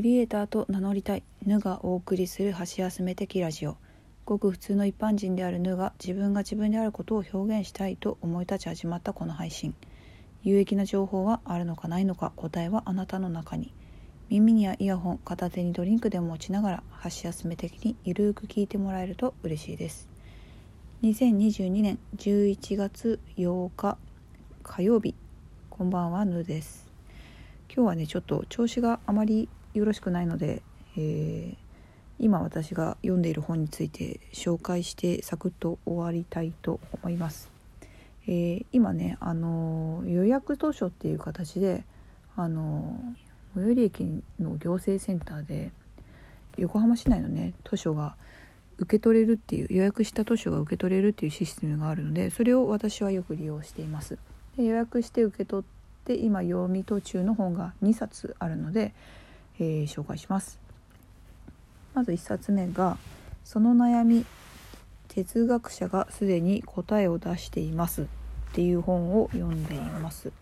クリエイターと名乗りたい。ヌがお送りする箸休め的ラジオ。ごく普通の一般人であるヌが自分が自分であることを表現したいと思い立ち始まったこの配信。有益な情報はあるのかないのか答えはあなたの中に。耳にはイヤホン片手にドリンクでも持ちながら箸休め的にゆるーく聞いてもらえると嬉しいです。2022年11月8日火曜日。こんばんはヌです。今日はねちょっと調子があまりよろしくないので、えー、今私が読んでいる本について紹介してサクッと終わりたいと思います。えー、今ね、あの予約図書っていう形で、あの最寄り駅の行政センターで横浜市内のね図書が受け取れるっていう予約した図書が受け取れるっていうシステムがあるのでそれを私はよく利用しています。で予約して受け取って今読み途中の本が2冊あるので、えー、紹介します。まず1冊目が「その悩み哲学者がすでに答えを出しています」っていう本を読んでいます。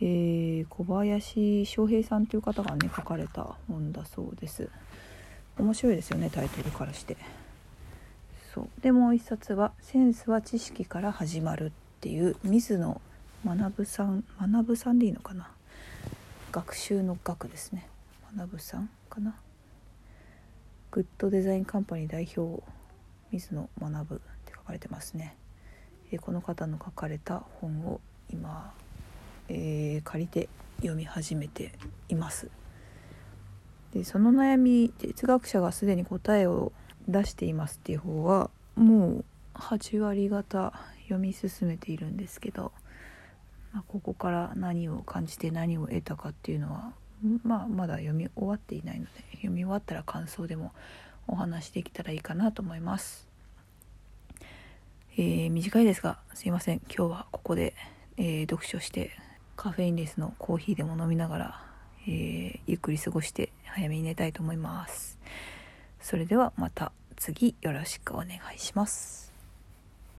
えー、小林翔平さんという方がね書かれた本だそうです。面白いですよねタイトルからして。そう。でもう一冊は「センスは知識から始まる」っていう水野学さん学さんでいいのかな？学習の学ですね。学さんかな？グッドデザインカンパニー代表水野学って書かれてますね、えこの方の書かれた本を今、えー、借りて読み始めています。でその悩み哲学者がすでに答えを出していますっていう方はもう8割方読み進めているんですけどまあ、ここから何を感じて何を得たかっていうのは、まあ、まだ読み終わっていないので読み終わったら感想でもお話できたらいいかなと思います。えー、短いですがすいません今日はここで、えー、読書してカフェインレスのコーヒーでも飲みながら、えー、ゆっくり過ごして早めに寝たいと思います。それではまた次よろしくお願いします。